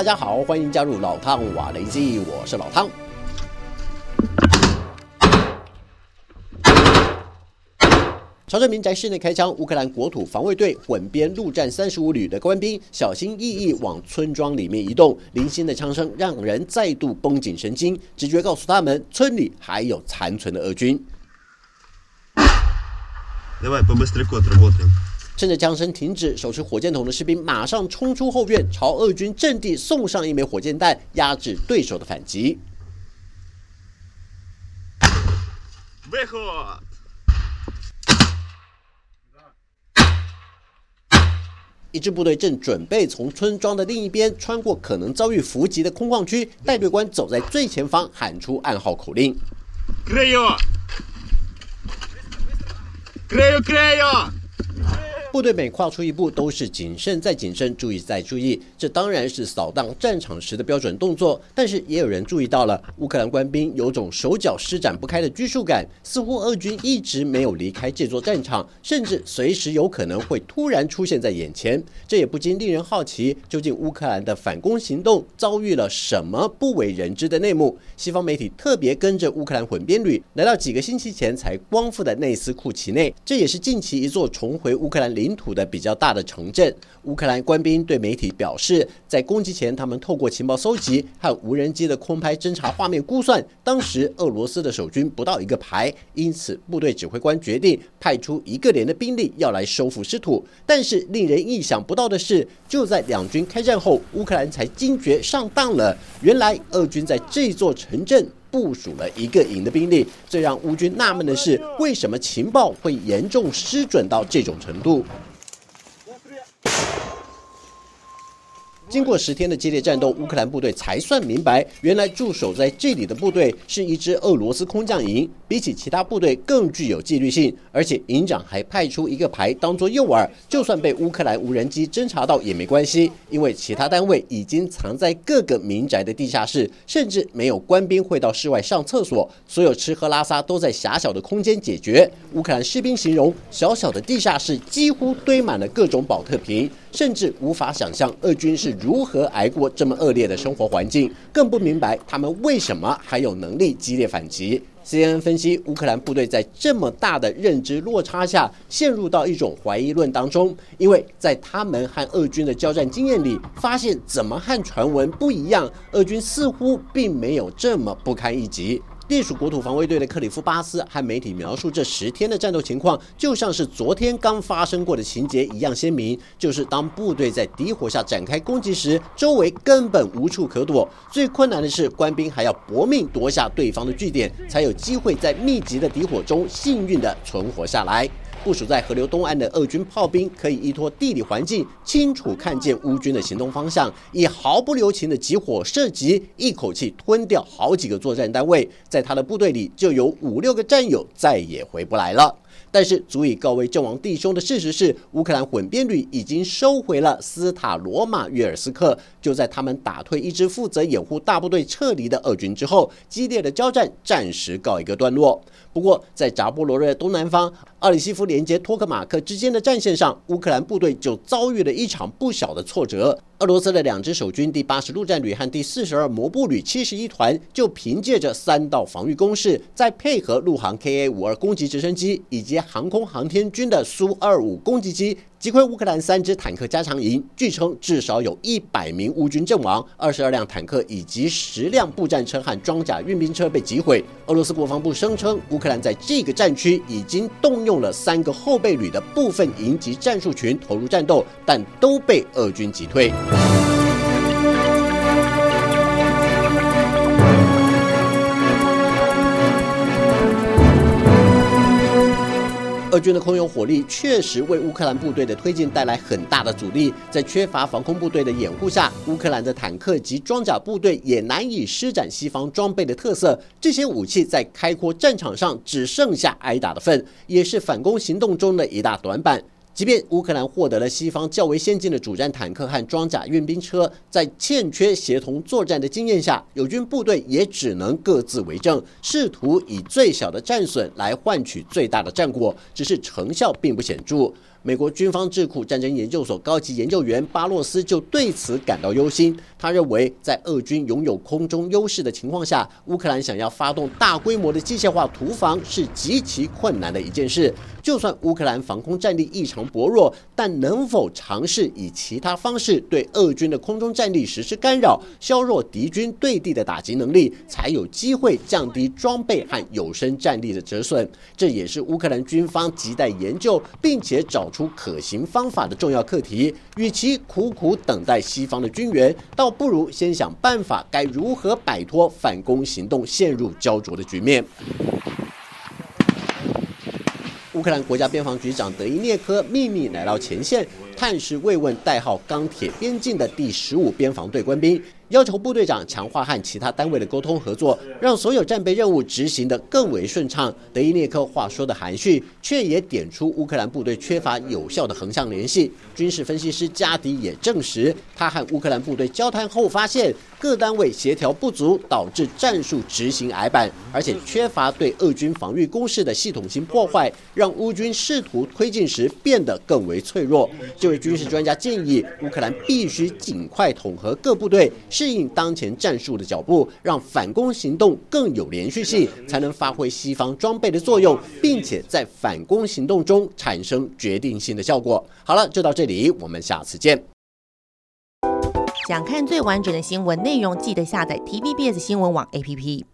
大家好，欢迎加入老汤瓦雷基，我是老汤。朝着民宅室内开枪，乌克兰国土防卫队混编陆战三十五旅的官兵小心翼翼往村庄里面移动，零星的枪声让人再度绷紧神经，直觉告诉他们村里还有残存的俄军。趁着枪声停止，手持火箭筒的士兵马上冲出后院，朝俄军阵地送上一枚火箭弹，压制对手的反击。一支部队正准备从村庄的另一边穿过可能遭遇伏击的空旷区，带队官走在最前方，喊出暗号口令。部队每跨出一步，都是谨慎再谨慎，注意再注意。这当然是扫荡战场时的标准动作，但是也有人注意到了，乌克兰官兵有种手脚施展不开的拘束感，似乎俄军一直没有离开这座战场，甚至随时有可能会突然出现在眼前。这也不禁令人好奇，究竟乌克兰的反攻行动遭遇了什么不为人知的内幕？西方媒体特别跟着乌克兰混编旅来到几个星期前才光复的内斯库奇内，这也是近期一座重回乌克兰。领土的比较大的城镇，乌克兰官兵对媒体表示，在攻击前，他们透过情报搜集和无人机的空拍侦察画面估算，当时俄罗斯的守军不到一个排，因此部队指挥官决定派出一个连的兵力要来收复失土。但是令人意想不到的是，就在两军开战后，乌克兰才惊觉上当了，原来俄军在这座城镇。部署了一个营的兵力，最让乌军纳闷的是，为什么情报会严重失准到这种程度？经过十天的激烈战斗，乌克兰部队才算明白，原来驻守在这里的部队是一支俄罗斯空降营，比起其他部队更具有纪律性。而且营长还派出一个排当做诱饵，就算被乌克兰无人机侦察到也没关系，因为其他单位已经藏在各个民宅的地下室，甚至没有官兵会到室外上厕所，所有吃喝拉撒都在狭小的空间解决。乌克兰士兵形容，小小的地下室几乎堆满了各种保特瓶。甚至无法想象俄军是如何挨过这么恶劣的生活环境，更不明白他们为什么还有能力激烈反击。CNN 分析，乌克兰部队在这么大的认知落差下，陷入到一种怀疑论当中，因为在他们和俄军的交战经验里，发现怎么和传闻不一样，俄军似乎并没有这么不堪一击。隶属国土防卫队的克里夫巴斯还媒体描述这十天的战斗情况，就像是昨天刚发生过的情节一样鲜明。就是当部队在敌火下展开攻击时，周围根本无处可躲。最困难的是，官兵还要搏命夺下对方的据点，才有机会在密集的敌火中幸运的存活下来。部署在河流东岸的俄军炮兵可以依托地理环境，清楚看见乌军的行动方向，以毫不留情的集火射击，一口气吞掉好几个作战单位。在他的部队里，就有五六个战友再也回不来了。但是，足以告慰阵亡弟兄的事实是，乌克兰混编旅已经收回了斯塔罗马约尔斯克。就在他们打退一支负责掩护大部队撤离的俄军之后，激烈的交战暂时告一个段落。不过，在扎波罗热东南方、奥里西夫连接托克马克之间的战线上，乌克兰部队就遭遇了一场不小的挫折。俄罗斯的两支守军第八十陆战旅和第四十二摩步旅七十一团，就凭借着三道防御工事，再配合陆航 Ka 五二攻击直升机以及航空航天军的苏二五攻击机。击溃乌克兰三支坦克加强营，据称至少有一百名乌军阵亡，二十二辆坦克以及十辆步战车和装甲运兵车被击毁。俄罗斯国防部声称，乌克兰在这个战区已经动用了三个后备旅的部分营级战术群投入战斗，但都被俄军击退。俄军的空有火力确实为乌克兰部队的推进带来很大的阻力，在缺乏防空部队的掩护下，乌克兰的坦克及装甲部队也难以施展西方装备的特色。这些武器在开阔战场上只剩下挨打的份，也是反攻行动中的一大短板。即便乌克兰获得了西方较为先进的主战坦克和装甲运兵车，在欠缺协同作战的经验下，友军部队也只能各自为政，试图以最小的战损来换取最大的战果，只是成效并不显著。美国军方智库战争研究所高级研究员巴洛斯就对此感到忧心。他认为，在俄军拥有空中优势的情况下，乌克兰想要发动大规模的机械化突防是极其困难的一件事。就算乌克兰防空战力异常薄弱，但能否尝试以其他方式对俄军的空中战力实施干扰，削弱敌军对地的打击能力，才有机会降低装备和有生战力的折损？这也是乌克兰军方亟待研究并且找出可行方法的重要课题。与其苦苦等待西方的军援，倒不如先想办法该如何摆脱反攻行动陷入焦灼的局面。乌克兰国家边防局长德伊涅科秘密来到前线，探视慰问代号“钢铁边境”的第十五边防队官兵。要求部队长强化和其他单位的沟通合作，让所有战备任务执行的更为顺畅。德伊涅克话说的含蓄，却也点出乌克兰部队缺乏有效的横向联系。军事分析师加迪也证实，他和乌克兰部队交谈后发现，各单位协调不足，导致战术执行矮板，而且缺乏对俄军防御工事的系统性破坏，让乌军试图推进时变得更为脆弱。这位军事专家建议，乌克兰必须尽快统合各部队。适应当前战术的脚步，让反攻行动更有连续性，才能发挥西方装备的作用，并且在反攻行动中产生决定性的效果。好了，就到这里，我们下次见。想看最完整的新闻内容，记得下载 TVBS 新闻网 APP。